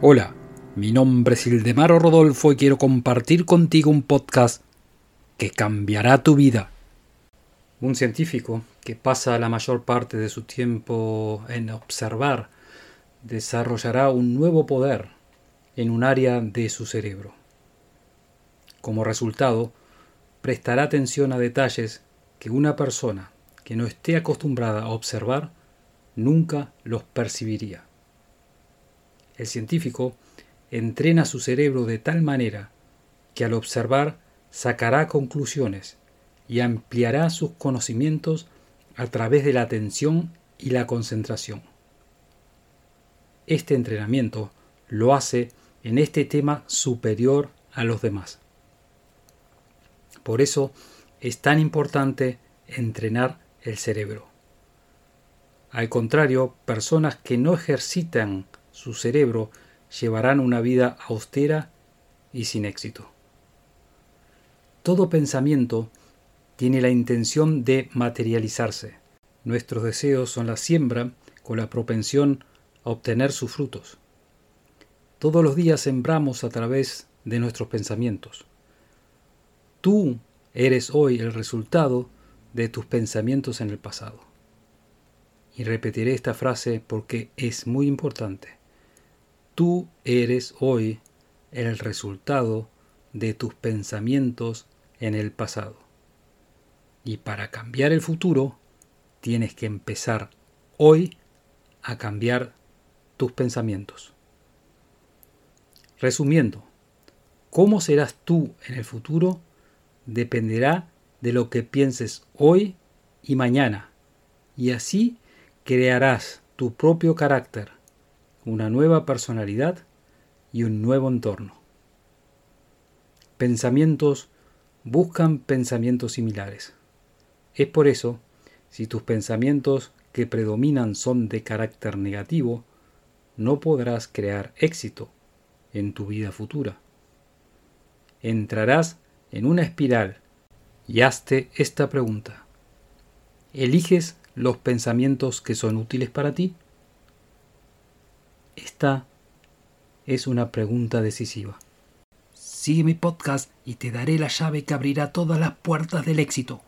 Hola, mi nombre es Ildemaro Rodolfo y quiero compartir contigo un podcast que cambiará tu vida. Un científico que pasa la mayor parte de su tiempo en observar desarrollará un nuevo poder en un área de su cerebro. Como resultado, prestará atención a detalles que una persona que no esté acostumbrada a observar nunca los percibiría. El científico entrena su cerebro de tal manera que al observar sacará conclusiones y ampliará sus conocimientos a través de la atención y la concentración. Este entrenamiento lo hace en este tema superior a los demás. Por eso es tan importante entrenar el cerebro. Al contrario, personas que no ejercitan su cerebro llevarán una vida austera y sin éxito. Todo pensamiento tiene la intención de materializarse. Nuestros deseos son la siembra con la propensión a obtener sus frutos. Todos los días sembramos a través de nuestros pensamientos. Tú eres hoy el resultado de tus pensamientos en el pasado. Y repetiré esta frase porque es muy importante. Tú eres hoy el resultado de tus pensamientos en el pasado. Y para cambiar el futuro, tienes que empezar hoy a cambiar tus pensamientos. Resumiendo, cómo serás tú en el futuro dependerá de lo que pienses hoy y mañana, y así crearás tu propio carácter una nueva personalidad y un nuevo entorno. Pensamientos buscan pensamientos similares. Es por eso, si tus pensamientos que predominan son de carácter negativo, no podrás crear éxito en tu vida futura. Entrarás en una espiral y hazte esta pregunta. ¿Eliges los pensamientos que son útiles para ti? Esta es una pregunta decisiva. Sigue mi podcast y te daré la llave que abrirá todas las puertas del éxito.